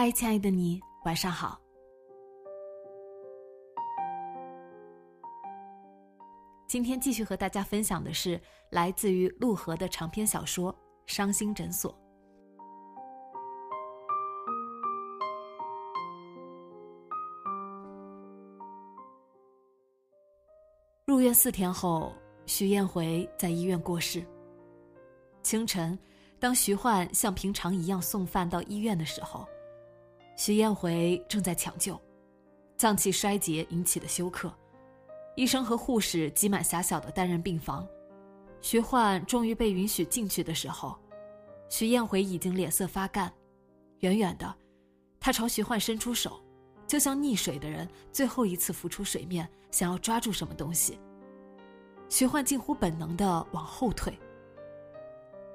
嗨，亲爱的你，晚上好。今天继续和大家分享的是来自于陆河的长篇小说《伤心诊所》。入院四天后，徐艳回在医院过世。清晨，当徐焕像平常一样送饭到医院的时候，徐艳回正在抢救，脏器衰竭引起的休克，医生和护士挤满狭小的单人病房。徐焕终于被允许进去的时候，徐艳回已经脸色发干。远远的，他朝徐焕伸出手，就像溺水的人最后一次浮出水面，想要抓住什么东西。徐焕近乎本能的往后退。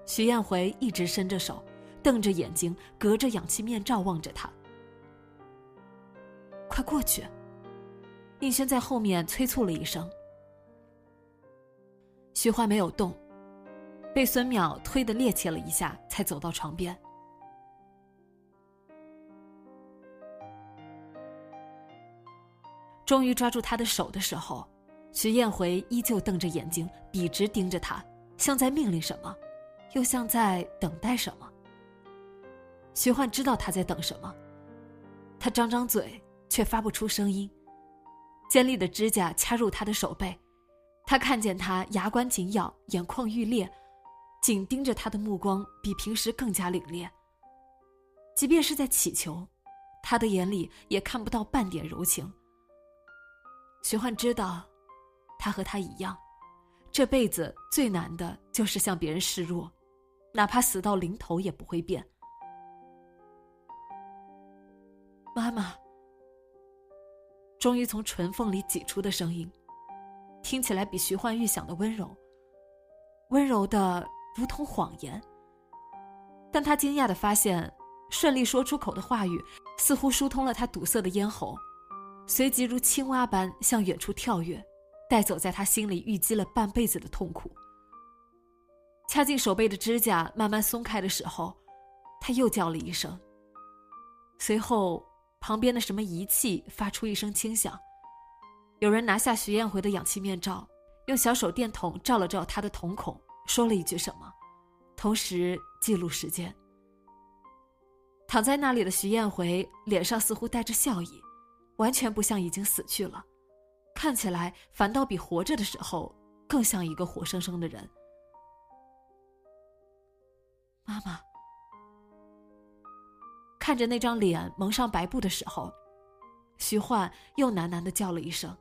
徐艳回一直伸着手，瞪着眼睛，隔着氧气面罩望着他。快过去！应轩在后面催促了一声。徐焕没有动，被孙淼推得趔趄了一下，才走到床边。终于抓住他的手的时候，徐艳回依旧瞪着眼睛，笔直盯着他，像在命令什么，又像在等待什么。徐焕知道他在等什么，他张张嘴。却发不出声音，尖利的指甲掐入他的手背，他看见他牙关紧咬，眼眶欲裂，紧盯着他的目光比平时更加凛冽。即便是在乞求，他的眼里也看不到半点柔情。徐焕知道，他和他一样，这辈子最难的就是向别人示弱，哪怕死到临头也不会变。妈妈。终于从唇缝里挤出的声音，听起来比徐焕预想的温柔，温柔的如同谎言。但他惊讶的发现，顺利说出口的话语似乎疏通了他堵塞的咽喉，随即如青蛙般向远处跳跃，带走在他心里淤积了半辈子的痛苦。掐进手背的指甲慢慢松开的时候，他又叫了一声，随后。旁边的什么仪器发出一声轻响，有人拿下徐艳回的氧气面罩，用小手电筒照了照他的瞳孔，说了一句什么，同时记录时间。躺在那里的徐艳回脸上似乎带着笑意，完全不像已经死去了，看起来反倒比活着的时候更像一个活生生的人。妈妈。看着那张脸蒙上白布的时候，徐焕又喃喃的叫了一声。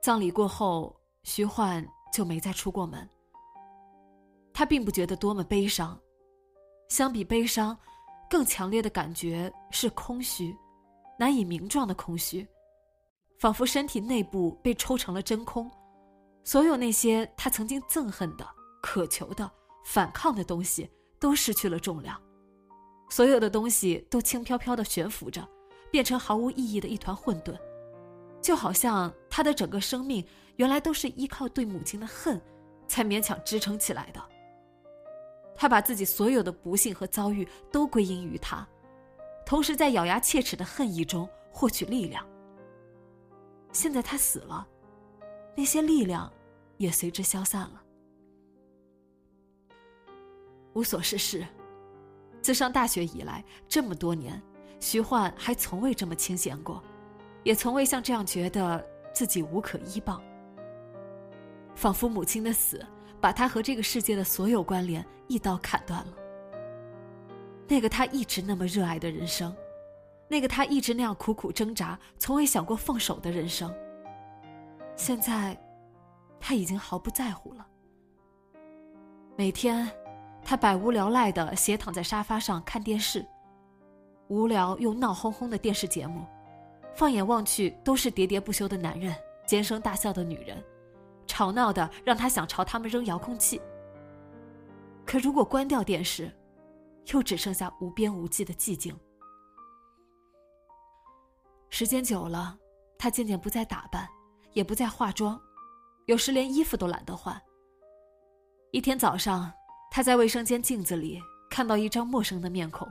葬礼过后，徐焕就没再出过门。他并不觉得多么悲伤，相比悲伤，更强烈的感觉是空虚，难以名状的空虚，仿佛身体内部被抽成了真空，所有那些他曾经憎恨的、渴求的、反抗的东西。都失去了重量，所有的东西都轻飘飘的悬浮着，变成毫无意义的一团混沌，就好像他的整个生命原来都是依靠对母亲的恨，才勉强支撑起来的。他把自己所有的不幸和遭遇都归因于他，同时在咬牙切齿的恨意中获取力量。现在他死了，那些力量也随之消散了。无所事事，自上大学以来这么多年，徐焕还从未这么清闲过，也从未像这样觉得自己无可依傍。仿佛母亲的死，把他和这个世界的所有关联一刀砍断了。那个他一直那么热爱的人生，那个他一直那样苦苦挣扎、从未想过放手的人生，现在，他已经毫不在乎了。每天，他百无聊赖的斜躺在沙发上看电视，无聊又闹哄哄的电视节目，放眼望去都是喋喋不休的男人、尖声大笑的女人。吵闹的让他想朝他们扔遥控器。可如果关掉电视，又只剩下无边无际的寂静。时间久了，他渐渐不再打扮，也不再化妆，有时连衣服都懒得换。一天早上，他在卫生间镜子里看到一张陌生的面孔，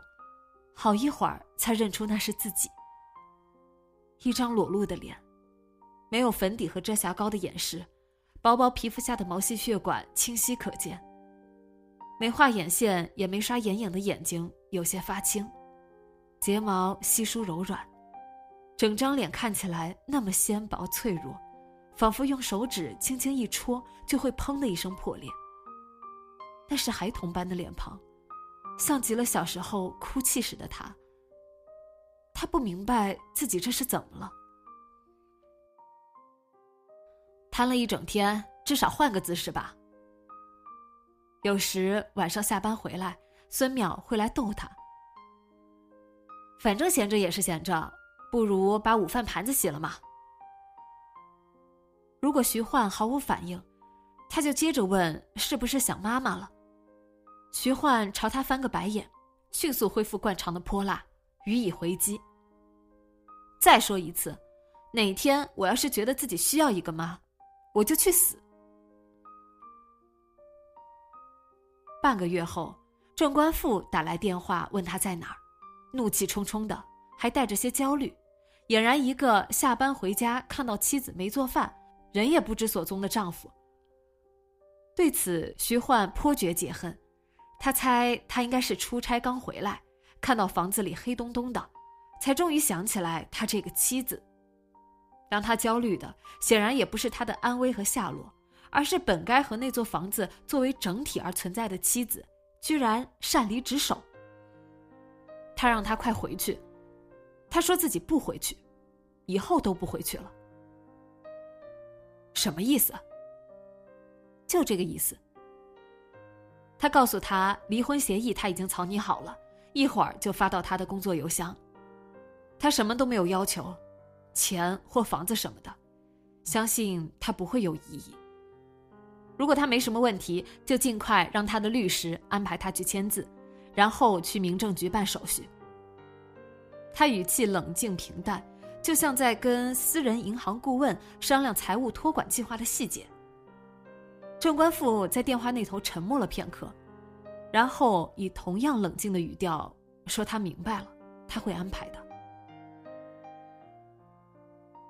好一会儿才认出那是自己。一张裸露的脸，没有粉底和遮瑕膏的掩饰。薄薄皮肤下的毛细血管清晰可见，没画眼线也没刷眼影的眼睛有些发青，睫毛稀疏柔软，整张脸看起来那么纤薄脆弱，仿佛用手指轻轻一戳就会砰的一声破裂。那是孩童般的脸庞，像极了小时候哭泣时的他。他不明白自己这是怎么了。瘫了一整天，至少换个姿势吧。有时晚上下班回来，孙淼会来逗他。反正闲着也是闲着，不如把午饭盘子洗了嘛。如果徐焕毫无反应，他就接着问：“是不是想妈妈了？”徐焕朝他翻个白眼，迅速恢复惯常的泼辣，予以回击。再说一次，哪天我要是觉得自己需要一个妈。我就去死。半个月后，郑官富打来电话问他在哪儿，怒气冲冲的，还带着些焦虑，俨然一个下班回家看到妻子没做饭，人也不知所踪的丈夫。对此，徐焕颇觉解恨，他猜他应该是出差刚回来，看到房子里黑咚咚的，才终于想起来他这个妻子。让他焦虑的，显然也不是他的安危和下落，而是本该和那座房子作为整体而存在的妻子，居然擅离职守。他让他快回去，他说自己不回去，以后都不回去了。什么意思？就这个意思。他告诉他，离婚协议他已经草拟好了，一会儿就发到他的工作邮箱。他什么都没有要求。钱或房子什么的，相信他不会有异议。如果他没什么问题，就尽快让他的律师安排他去签字，然后去民政局办手续。他语气冷静平淡，就像在跟私人银行顾问商量财务托管计划的细节。郑官富在电话那头沉默了片刻，然后以同样冷静的语调说：“他明白了，他会安排的。”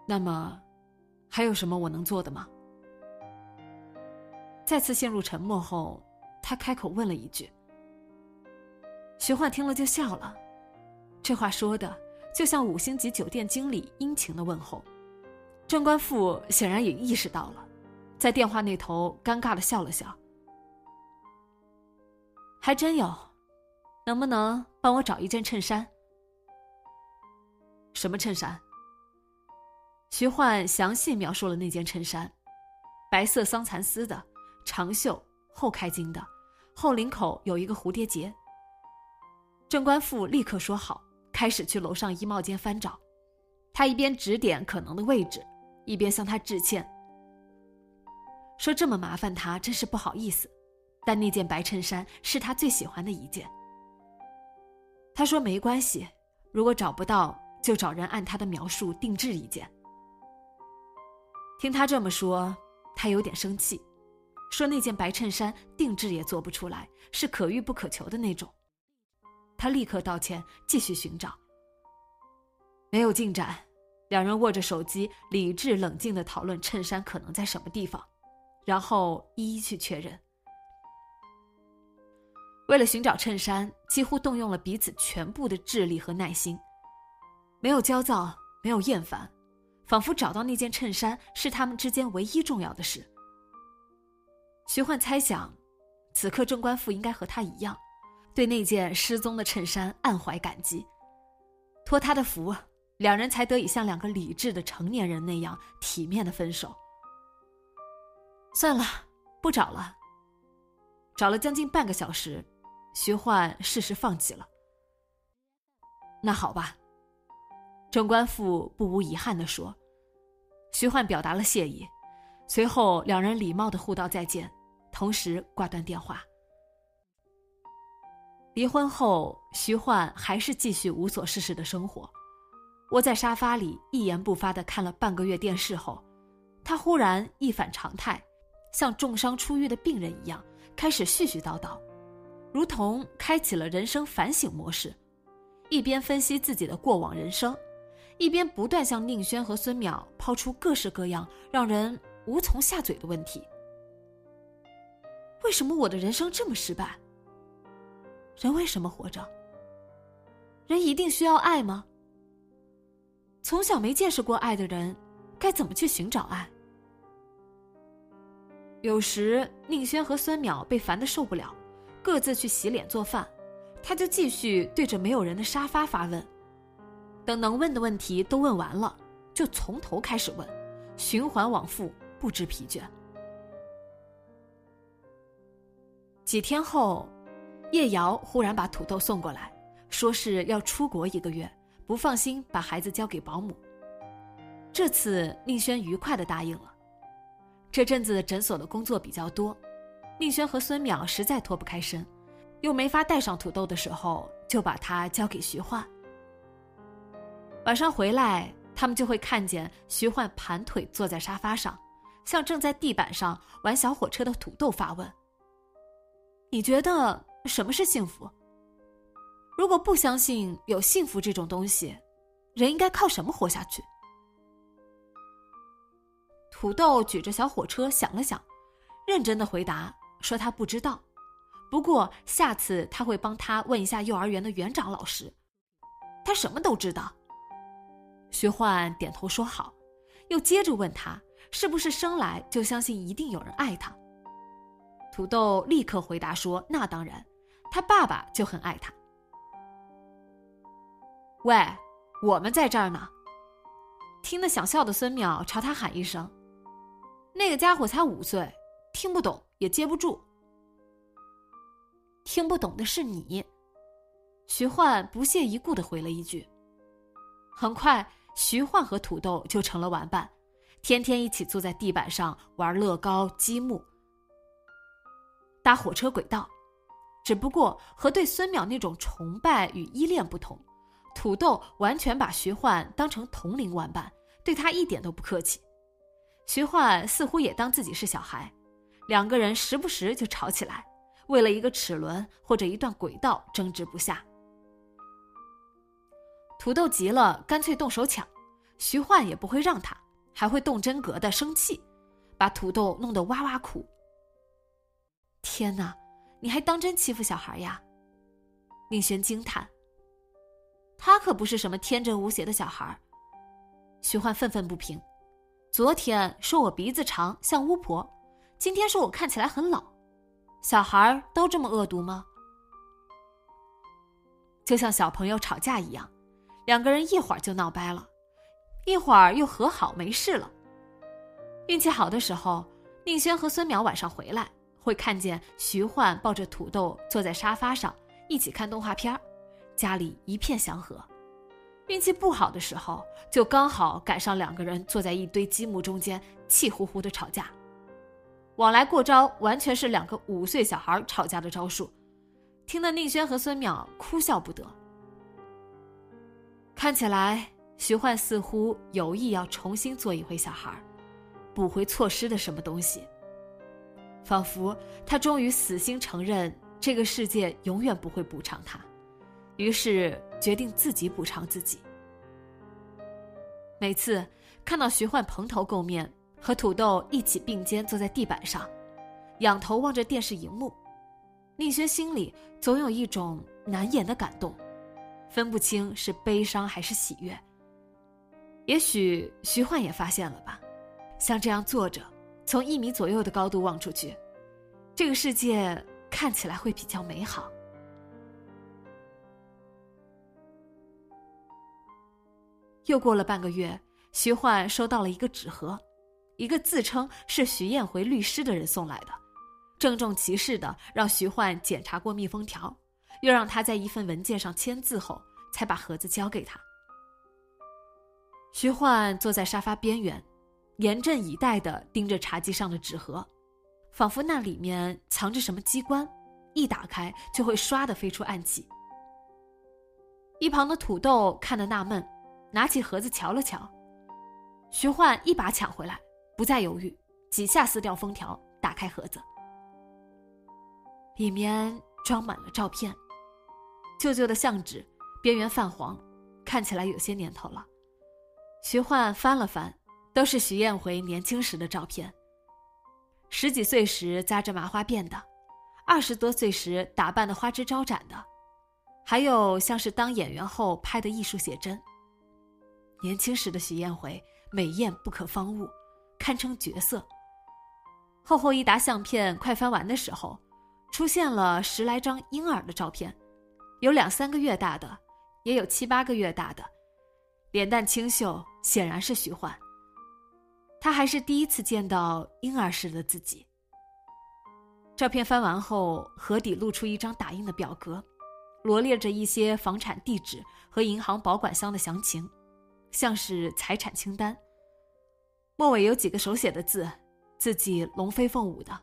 那么，还有什么我能做的吗？再次陷入沉默后，他开口问了一句。徐焕听了就笑了，这话说的就像五星级酒店经理殷勤的问候。郑官富显然也意识到了，在电话那头尴尬的笑了笑。还真有，能不能帮我找一件衬衫？什么衬衫？徐焕详细描述了那件衬衫，白色桑蚕丝的，长袖，后开襟的，后领口有一个蝴蝶结。郑官富立刻说好，开始去楼上衣帽间翻找。他一边指点可能的位置，一边向他致歉，说这么麻烦他真是不好意思，但那件白衬衫是他最喜欢的一件。他说没关系，如果找不到，就找人按他的描述定制一件。听他这么说，他有点生气，说那件白衬衫定制也做不出来，是可遇不可求的那种。他立刻道歉，继续寻找。没有进展，两人握着手机，理智冷静的讨论衬衫可能在什么地方，然后一一去确认。为了寻找衬衫，几乎动用了彼此全部的智力和耐心，没有焦躁，没有厌烦，仿佛找到那件衬衫是他们之间唯一重要的事。徐焕猜想，此刻郑官富应该和他一样，对那件失踪的衬衫暗怀感激，托他的福。两人才得以像两个理智的成年人那样体面的分手。算了，不找了。找了将近半个小时，徐焕适时放弃了。那好吧，郑官富不无遗憾的说。徐焕表达了谢意，随后两人礼貌的互道再见，同时挂断电话。离婚后，徐焕还是继续无所事事的生活。窝在沙发里一言不发的看了半个月电视后，他忽然一反常态，像重伤出狱的病人一样，开始絮絮叨叨，如同开启了人生反省模式，一边分析自己的过往人生，一边不断向宁轩和孙淼抛出各式各样让人无从下嘴的问题。为什么我的人生这么失败？人为什么活着？人一定需要爱吗？从小没见识过爱的人，该怎么去寻找爱？有时宁轩和孙淼被烦得受不了，各自去洗脸做饭，他就继续对着没有人的沙发发问。等能问的问题都问完了，就从头开始问，循环往复，不知疲倦。几天后，叶瑶忽然把土豆送过来，说是要出国一个月。不放心把孩子交给保姆。这次宁轩愉快的答应了。这阵子诊所的工作比较多，宁轩和孙淼实在脱不开身，又没法带上土豆的时候，就把它交给徐焕。晚上回来，他们就会看见徐焕盘腿坐在沙发上，向正在地板上玩小火车的土豆发问：“你觉得什么是幸福？”如果不相信有幸福这种东西，人应该靠什么活下去？土豆举着小火车想了想，认真的回答说：“他不知道，不过下次他会帮他问一下幼儿园的园长老师，他什么都知道。”徐焕点头说好，又接着问他是不是生来就相信一定有人爱他。土豆立刻回答说：“那当然，他爸爸就很爱他。”喂，我们在这儿呢。听得想笑的孙淼朝他喊一声：“那个家伙才五岁，听不懂也接不住。”听不懂的是你。徐焕不屑一顾的回了一句。很快，徐焕和土豆就成了玩伴，天天一起坐在地板上玩乐高、积木、搭火车轨道。只不过和对孙淼那种崇拜与依恋不同。土豆完全把徐焕当成同龄玩伴，对他一点都不客气。徐焕似乎也当自己是小孩，两个人时不时就吵起来，为了一个齿轮或者一段轨道争执不下。土豆急了，干脆动手抢，徐焕也不会让他，还会动真格的生气，把土豆弄得哇哇哭。天哪，你还当真欺负小孩呀？宁轩惊叹。他可不是什么天真无邪的小孩徐焕愤愤不平，昨天说我鼻子长像巫婆，今天说我看起来很老，小孩都这么恶毒吗？就像小朋友吵架一样，两个人一会儿就闹掰了，一会儿又和好没事了。运气好的时候，宁轩和孙淼晚上回来会看见徐焕抱着土豆坐在沙发上一起看动画片儿。家里一片祥和，运气不好的时候，就刚好赶上两个人坐在一堆积木中间，气呼呼的吵架。往来过招，完全是两个五岁小孩吵架的招数，听得宁轩和孙淼哭笑不得。看起来，徐焕似乎有意要重新做一回小孩，补回错失的什么东西。仿佛他终于死心承认，这个世界永远不会补偿他。于是决定自己补偿自己。每次看到徐焕蓬头垢面，和土豆一起并肩坐在地板上，仰头望着电视荧幕，宁轩心里总有一种难言的感动，分不清是悲伤还是喜悦。也许徐焕也发现了吧，像这样坐着，从一米左右的高度望出去，这个世界看起来会比较美好。又过了半个月，徐焕收到了一个纸盒，一个自称是徐艳回律师的人送来的，郑重其事的让徐焕检查过密封条，又让他在一份文件上签字后，才把盒子交给他。徐焕坐在沙发边缘，严阵以待的盯着茶几上的纸盒，仿佛那里面藏着什么机关，一打开就会唰的飞出暗器。一旁的土豆看得纳闷。拿起盒子瞧了瞧，徐焕一把抢回来，不再犹豫，几下撕掉封条，打开盒子，里面装满了照片，旧旧的相纸，边缘泛黄，看起来有些年头了。徐焕翻了翻，都是徐艳回年轻时的照片，十几岁时扎着麻花辫的，二十多岁时打扮的花枝招展的，还有像是当演员后拍的艺术写真。年轻时的徐艳回美艳不可方物，堪称绝色。厚厚一沓相片快翻完的时候，出现了十来张婴儿的照片，有两三个月大的，也有七八个月大的，脸蛋清秀，显然是徐焕。他还是第一次见到婴儿时的自己。照片翻完后，盒底露出一张打印的表格，罗列着一些房产地址和银行保管箱的详情。像是财产清单。末尾有几个手写的字，字迹龙飞凤舞的。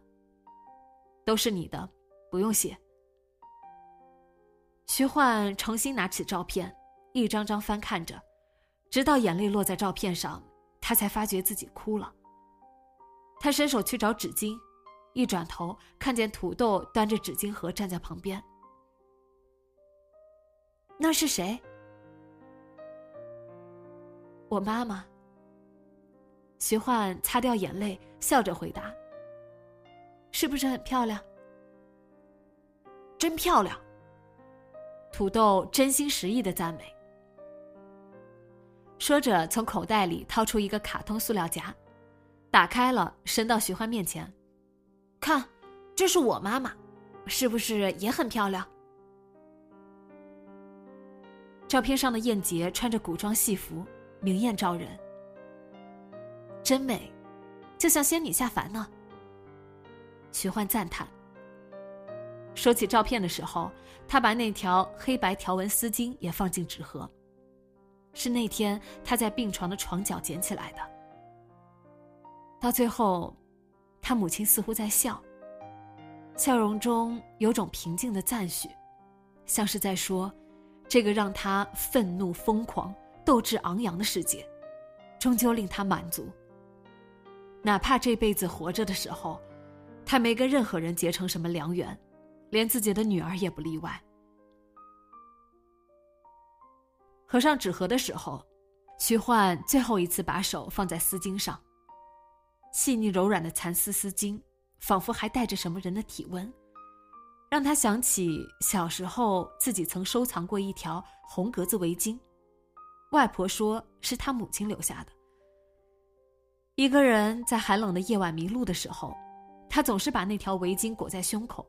都是你的，不用写。徐焕重新拿起照片，一张张翻看着，直到眼泪落在照片上，他才发觉自己哭了。他伸手去找纸巾，一转头看见土豆端着纸巾盒站在旁边。那是谁？我妈妈。徐焕擦掉眼泪，笑着回答：“是不是很漂亮？真漂亮。”土豆真心实意的赞美。说着，从口袋里掏出一个卡通塑料夹，打开了，伸到徐焕面前：“看，这是我妈妈，是不是也很漂亮？”照片上的燕杰穿着古装戏服。明艳照人，真美，就像仙女下凡呢。徐焕赞叹。说起照片的时候，他把那条黑白条纹丝巾也放进纸盒。是那天他在病床的床角捡起来的。到最后，他母亲似乎在笑，笑容中有种平静的赞许，像是在说：“这个让他愤怒疯狂。”斗志昂扬的世界，终究令他满足。哪怕这辈子活着的时候，他没跟任何人结成什么良缘，连自己的女儿也不例外。合上纸盒的时候，徐焕最后一次把手放在丝巾上。细腻柔软的蚕丝丝巾，仿佛还带着什么人的体温，让他想起小时候自己曾收藏过一条红格子围巾。外婆说是他母亲留下的。一个人在寒冷的夜晚迷路的时候，他总是把那条围巾裹在胸口，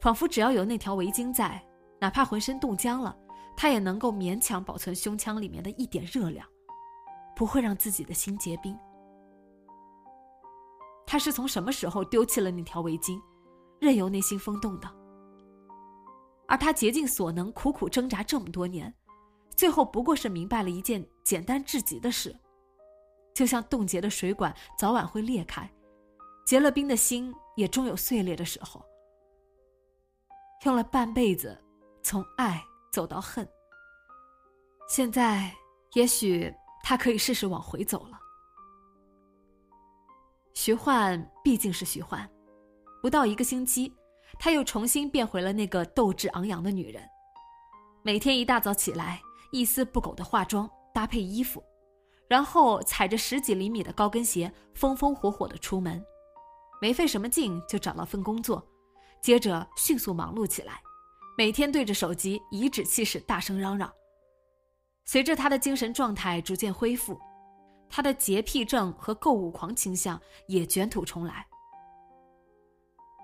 仿佛只要有那条围巾在，哪怕浑身冻僵了，他也能够勉强保存胸腔里面的一点热量，不会让自己的心结冰。他是从什么时候丢弃了那条围巾，任由内心风动的？而他竭尽所能，苦苦挣扎这么多年。最后不过是明白了一件简单至极的事，就像冻结的水管早晚会裂开，结了冰的心也终有碎裂的时候。用了半辈子，从爱走到恨，现在也许他可以试试往回走了。徐焕毕竟是徐焕，不到一个星期，他又重新变回了那个斗志昂扬的女人，每天一大早起来。一丝不苟的化妆搭配衣服，然后踩着十几厘米的高跟鞋，风风火火的出门，没费什么劲就找了份工作，接着迅速忙碌起来，每天对着手机颐指气使，大声嚷嚷。随着他的精神状态逐渐恢复，他的洁癖症和购物狂倾向也卷土重来。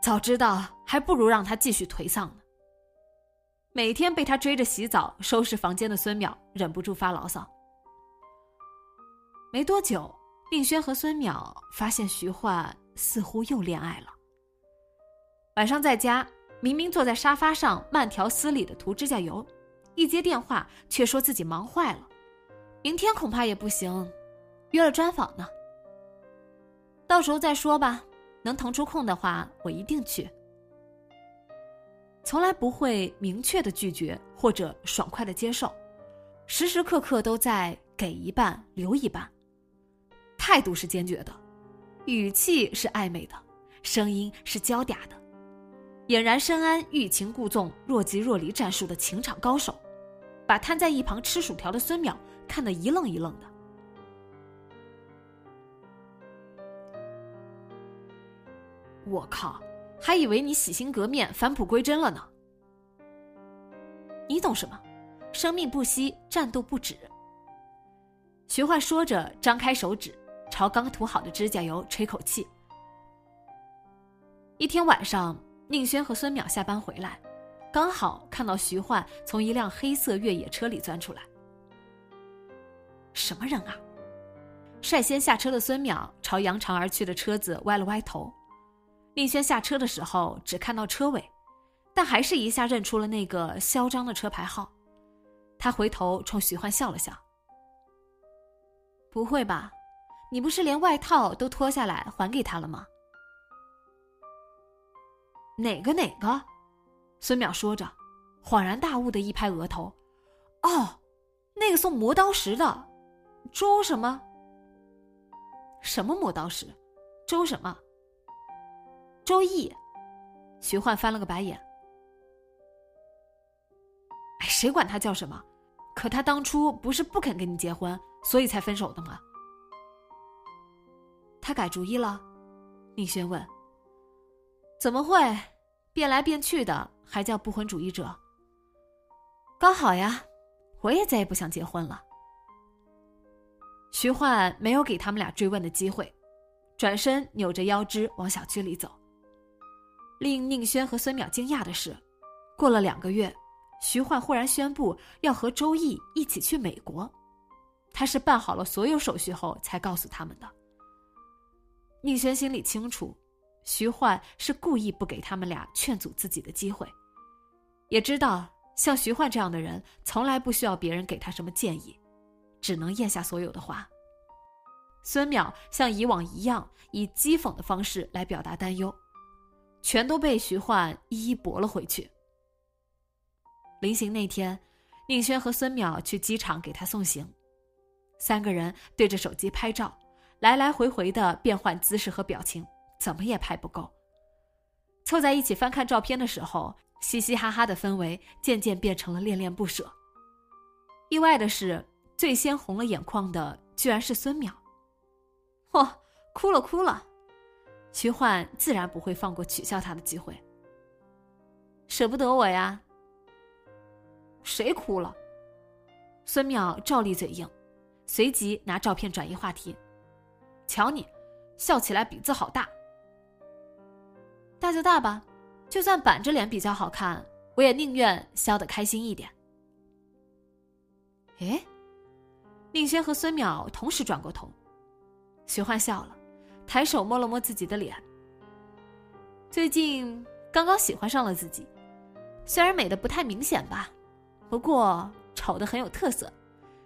早知道，还不如让他继续颓丧呢。每天被他追着洗澡、收拾房间的孙淼忍不住发牢骚。没多久，宁轩和孙淼发现徐焕似乎又恋爱了。晚上在家，明明坐在沙发上慢条斯理的涂指甲油，一接电话却说自己忙坏了，明天恐怕也不行，约了专访呢。到时候再说吧，能腾出空的话，我一定去。从来不会明确的拒绝或者爽快的接受，时时刻刻都在给一半留一半。态度是坚决的，语气是暧昧的，声音是娇嗲的，俨然深谙欲擒故纵、若即若离战术的情场高手，把瘫在一旁吃薯条的孙淼看得一愣一愣的。我靠，还以为你洗心革面、返璞归真了呢。你懂什么？生命不息，战斗不止。徐焕说着，张开手指。朝刚涂好的指甲油吹口气。一天晚上，宁轩和孙淼下班回来，刚好看到徐焕从一辆黑色越野车里钻出来。什么人啊！率先下车的孙淼朝扬长而去的车子歪了歪头。宁轩下车的时候只看到车尾，但还是一下认出了那个嚣张的车牌号。他回头冲徐焕笑了笑：“不会吧？”你不是连外套都脱下来还给他了吗？哪个哪个？孙淼说着，恍然大悟的一拍额头：“哦，那个送磨刀石的，周什么？什么磨刀石？周什么？周易？”徐焕翻了个白眼：“哎，谁管他叫什么？可他当初不是不肯跟你结婚，所以才分手的吗？”他改主意了，宁轩问。怎么会，变来变去的还叫不婚主义者？刚好呀，我也再也不想结婚了。徐焕没有给他们俩追问的机会，转身扭着腰肢往小区里走。令宁轩和孙淼惊讶的是，过了两个月，徐焕忽然宣布要和周易一起去美国，他是办好了所有手续后才告诉他们的。宁轩心里清楚，徐焕是故意不给他们俩劝阻自己的机会，也知道像徐焕这样的人从来不需要别人给他什么建议，只能咽下所有的话。孙淼像以往一样以讥讽的方式来表达担忧，全都被徐焕一一驳了回去。临行那天，宁轩和孙淼去机场给他送行，三个人对着手机拍照。来来回回的变换姿势和表情，怎么也拍不够。凑在一起翻看照片的时候，嘻嘻哈哈的氛围渐渐变成了恋恋不舍。意外的是，最先红了眼眶的居然是孙淼。嚯，哭了哭了！徐焕自然不会放过取笑他的机会。舍不得我呀？谁哭了？孙淼照例嘴硬，随即拿照片转移话题。瞧你，笑起来鼻子好大。大就大吧，就算板着脸比较好看，我也宁愿笑得开心一点。哎，宁轩和孙淼同时转过头，徐焕笑了，抬手摸了摸自己的脸。最近刚刚喜欢上了自己，虽然美的不太明显吧，不过丑的很有特色，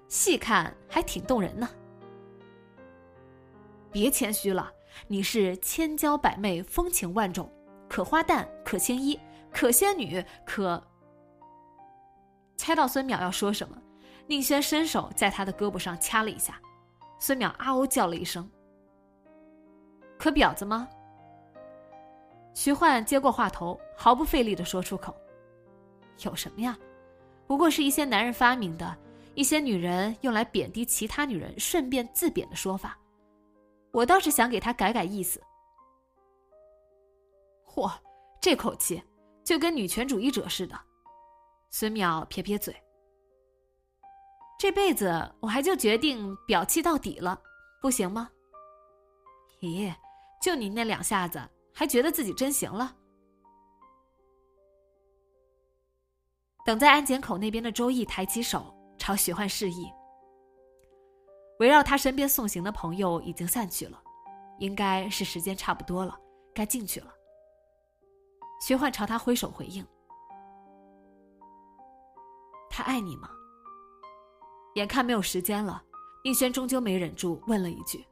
细看还挺动人呢。别谦虚了，你是千娇百媚、风情万种，可花旦、可青衣、可仙女、可……猜到孙淼要说什么，宁轩伸手在他的胳膊上掐了一下，孙淼啊哦叫了一声。可婊子吗？徐焕接过话头，毫不费力的说出口：“有什么呀？不过是一些男人发明的，一些女人用来贬低其他女人，顺便自贬的说法。我倒是想给他改改意思。嚯，这口气就跟女权主义者似的。孙淼撇撇嘴。这辈子我还就决定表气到底了，不行吗？咦，就你那两下子，还觉得自己真行了？等在安检口那边的周易抬起手朝徐焕示意。围绕他身边送行的朋友已经散去了，应该是时间差不多了，该进去了。徐焕朝他挥手回应：“他爱你吗？”眼看没有时间了，宁轩终究没忍住问了一句：“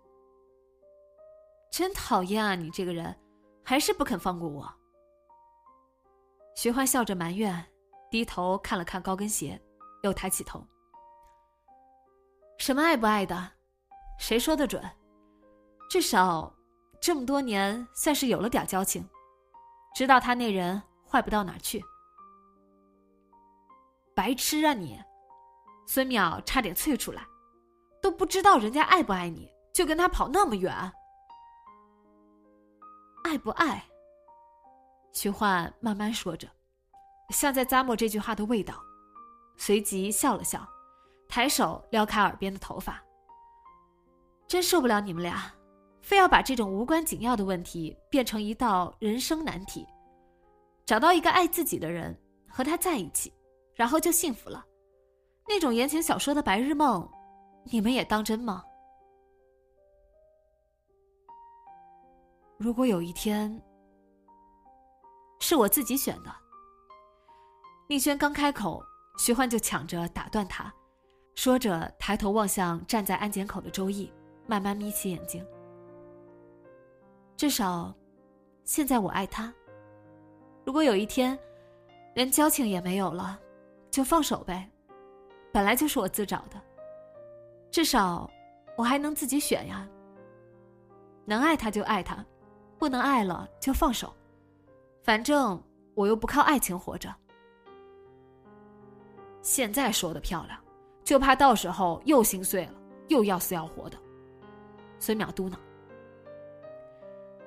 真讨厌啊，你这个人，还是不肯放过我。”徐欢笑着埋怨，低头看了看高跟鞋，又抬起头。什么爱不爱的，谁说的准？至少这么多年算是有了点交情，知道他那人坏不到哪去。白痴啊你！孙淼差点啐出来，都不知道人家爱不爱你，就跟他跑那么远。爱不爱？徐焕慢慢说着，像在咂摸这句话的味道，随即笑了笑。抬手撩开耳边的头发，真受不了你们俩，非要把这种无关紧要的问题变成一道人生难题。找到一个爱自己的人，和他在一起，然后就幸福了。那种言情小说的白日梦，你们也当真吗？如果有一天是我自己选的，宁轩刚开口，徐焕就抢着打断他。说着，抬头望向站在安检口的周易，慢慢眯起眼睛。至少，现在我爱他。如果有一天，连交情也没有了，就放手呗。本来就是我自找的。至少，我还能自己选呀。能爱他就爱他，不能爱了就放手。反正我又不靠爱情活着。现在说的漂亮。就怕到时候又心碎了，又要死要活的。孙淼嘟囔：“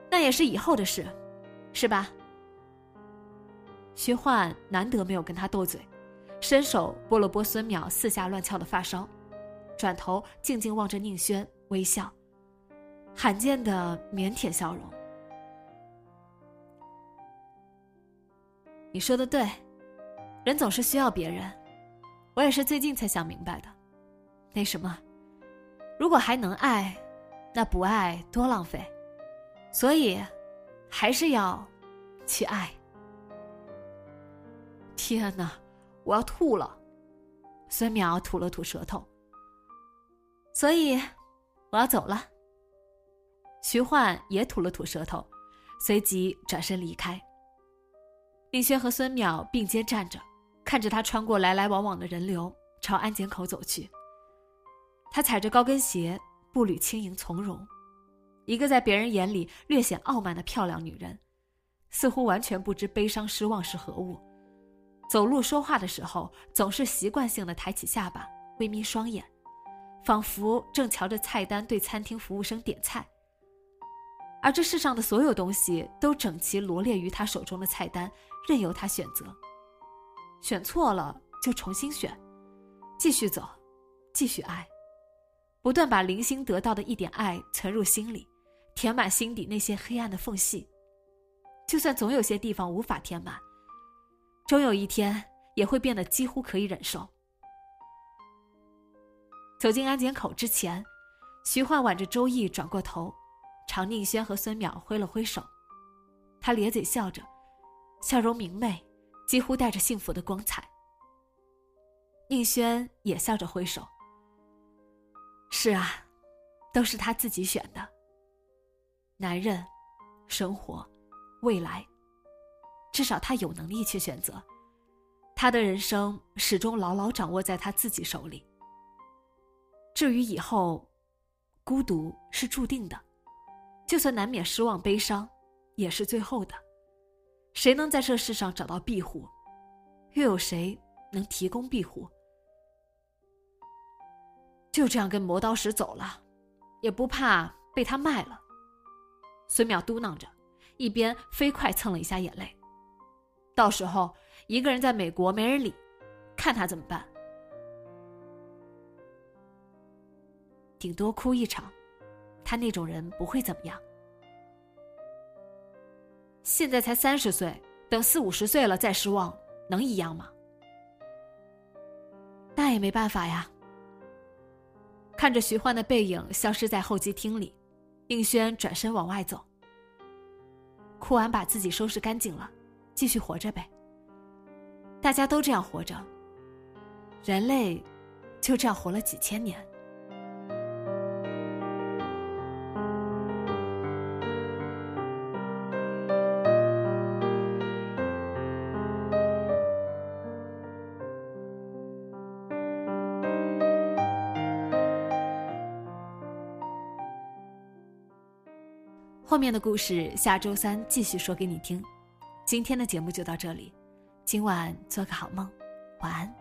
那也是以后的事，是吧？”徐焕难得没有跟他斗嘴，伸手拨了拨孙淼四下乱翘的发梢，转头静静望着宁轩，微笑，罕见的腼腆笑容。你说的对，人总是需要别人。我也是最近才想明白的，那什么，如果还能爱，那不爱多浪费，所以还是要去爱。天哪，我要吐了！孙淼吐了吐舌头，所以我要走了。徐焕也吐了吐舌头，随即转身离开。宁轩和孙淼并肩站着。看着他穿过来来往往的人流，朝安检口走去。他踩着高跟鞋，步履轻盈从容，一个在别人眼里略显傲慢的漂亮女人，似乎完全不知悲伤失望是何物。走路说话的时候，总是习惯性的抬起下巴，微眯双眼，仿佛正瞧着菜单对餐厅服务生点菜。而这世上的所有东西都整齐罗列于他手中的菜单，任由他选择。选错了就重新选，继续走，继续爱，不断把零星得到的一点爱存入心里，填满心底那些黑暗的缝隙。就算总有些地方无法填满，终有一天也会变得几乎可以忍受。走进安检口之前，徐焕挽着周易转过头，朝宁轩和孙淼挥了挥手，他咧嘴笑着，笑容明媚。几乎带着幸福的光彩。宁轩也笑着挥手。是啊，都是他自己选的。男人，生活，未来，至少他有能力去选择。他的人生始终牢牢掌握在他自己手里。至于以后，孤独是注定的，就算难免失望悲伤，也是最后的。谁能在这世上找到庇护？又有谁能提供庇护？就这样跟磨刀石走了，也不怕被他卖了。孙淼嘟囔着，一边飞快蹭了一下眼泪。到时候一个人在美国没人理，看他怎么办？顶多哭一场，他那种人不会怎么样。现在才三十岁，等四五十岁了再失望，能一样吗？那也没办法呀。看着徐欢的背影消失在候机厅里，应轩转身往外走。哭完，把自己收拾干净了，继续活着呗。大家都这样活着，人类就这样活了几千年。后面的故事下周三继续说给你听。今天的节目就到这里，今晚做个好梦，晚安。